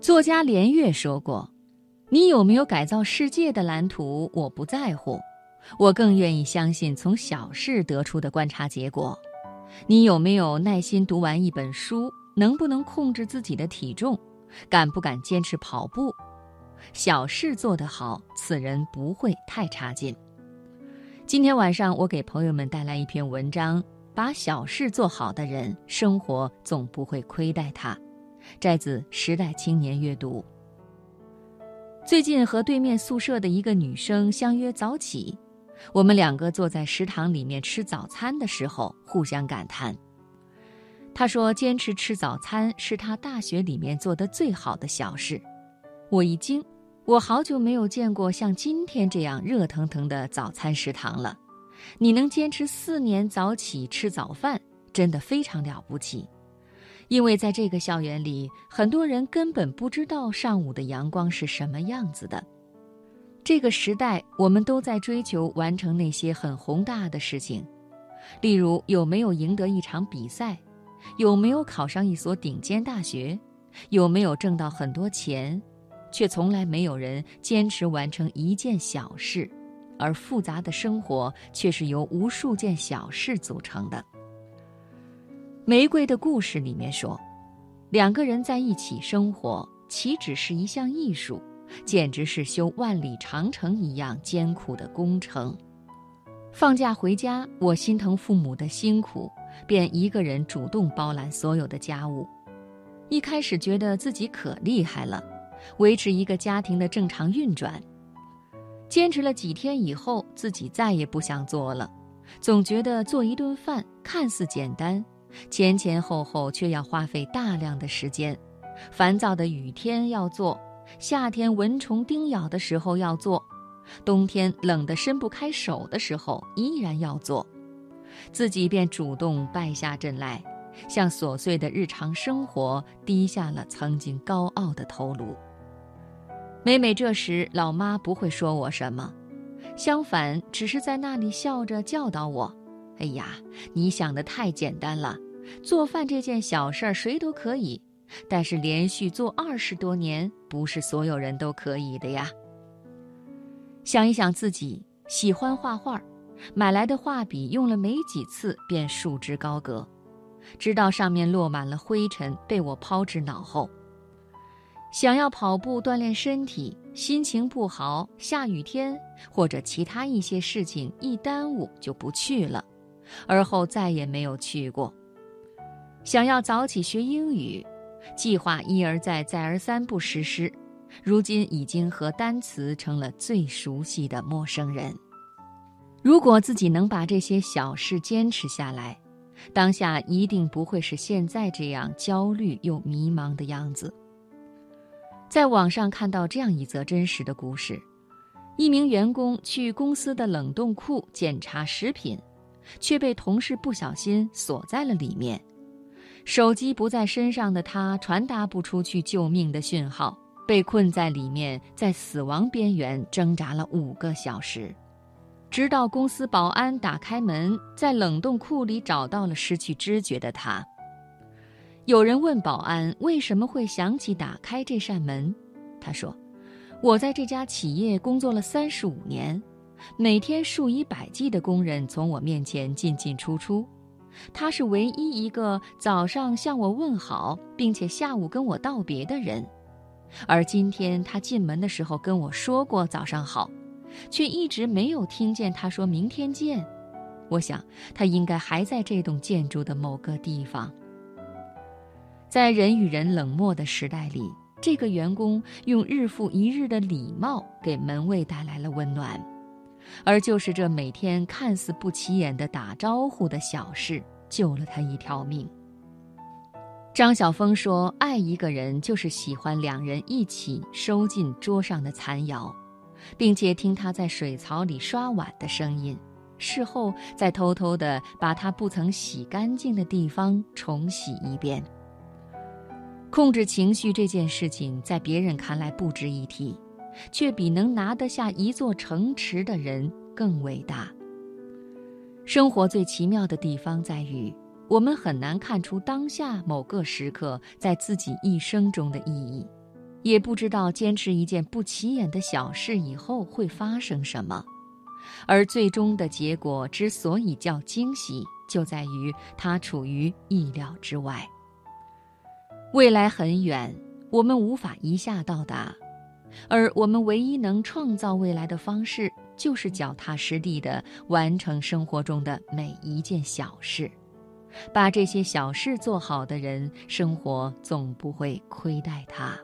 作家连岳说过：“你有没有改造世界的蓝图？我不在乎，我更愿意相信从小事得出的观察结果。你有没有耐心读完一本书？能不能控制自己的体重？敢不敢坚持跑步？小事做得好，此人不会太差劲。”今天晚上，我给朋友们带来一篇文章：把小事做好的人，生活总不会亏待他。摘自《时代青年阅读》。最近和对面宿舍的一个女生相约早起，我们两个坐在食堂里面吃早餐的时候，互相感叹。她说：“坚持吃早餐是她大学里面做的最好的小事。”我一惊，我好久没有见过像今天这样热腾腾的早餐食堂了。你能坚持四年早起吃早饭，真的非常了不起。因为在这个校园里，很多人根本不知道上午的阳光是什么样子的。这个时代，我们都在追求完成那些很宏大的事情，例如有没有赢得一场比赛，有没有考上一所顶尖大学，有没有挣到很多钱，却从来没有人坚持完成一件小事，而复杂的生活却是由无数件小事组成的。玫瑰的故事里面说，两个人在一起生活，岂止是一项艺术，简直是修万里长城一样艰苦的工程。放假回家，我心疼父母的辛苦，便一个人主动包揽所有的家务。一开始觉得自己可厉害了，维持一个家庭的正常运转。坚持了几天以后，自己再也不想做了，总觉得做一顿饭看似简单。前前后后却要花费大量的时间，烦躁的雨天要做，夏天蚊虫叮咬的时候要做，冬天冷得伸不开手的时候依然要做，自己便主动败下阵来，向琐碎的日常生活低下了曾经高傲的头颅。每每这时，老妈不会说我什么，相反，只是在那里笑着教导我。哎呀，你想的太简单了，做饭这件小事儿谁都可以，但是连续做二十多年，不是所有人都可以的呀。想一想自己喜欢画画，买来的画笔用了没几次便束之高阁，直到上面落满了灰尘，被我抛之脑后。想要跑步锻炼身体，心情不好，下雨天或者其他一些事情一耽误就不去了。而后再也没有去过。想要早起学英语，计划一而再、再而三不实施，如今已经和单词成了最熟悉的陌生人。如果自己能把这些小事坚持下来，当下一定不会是现在这样焦虑又迷茫的样子。在网上看到这样一则真实的故事：一名员工去公司的冷冻库检查食品。却被同事不小心锁在了里面，手机不在身上的他传达不出去救命的讯号，被困在里面，在死亡边缘挣扎了五个小时，直到公司保安打开门，在冷冻库里找到了失去知觉的他。有人问保安为什么会想起打开这扇门，他说：“我在这家企业工作了三十五年。”每天数以百计的工人从我面前进进出出，他是唯一一个早上向我问好，并且下午跟我道别的人。而今天他进门的时候跟我说过早上好，却一直没有听见他说明天见。我想他应该还在这栋建筑的某个地方。在人与人冷漠的时代里，这个员工用日复一日的礼貌给门卫带来了温暖。而就是这每天看似不起眼的打招呼的小事，救了他一条命。张晓峰说：“爱一个人，就是喜欢两人一起收进桌上的残肴，并且听他在水槽里刷碗的声音，事后再偷偷地把他不曾洗干净的地方重洗一遍。控制情绪这件事情，在别人看来不值一提。”却比能拿得下一座城池的人更伟大。生活最奇妙的地方在于，我们很难看出当下某个时刻在自己一生中的意义，也不知道坚持一件不起眼的小事以后会发生什么，而最终的结果之所以叫惊喜，就在于它处于意料之外。未来很远，我们无法一下到达，而我们唯一能创造未来的方式，就是脚踏实地的完成生活中的每一件小事。把这些小事做好的人，生活总不会亏待他。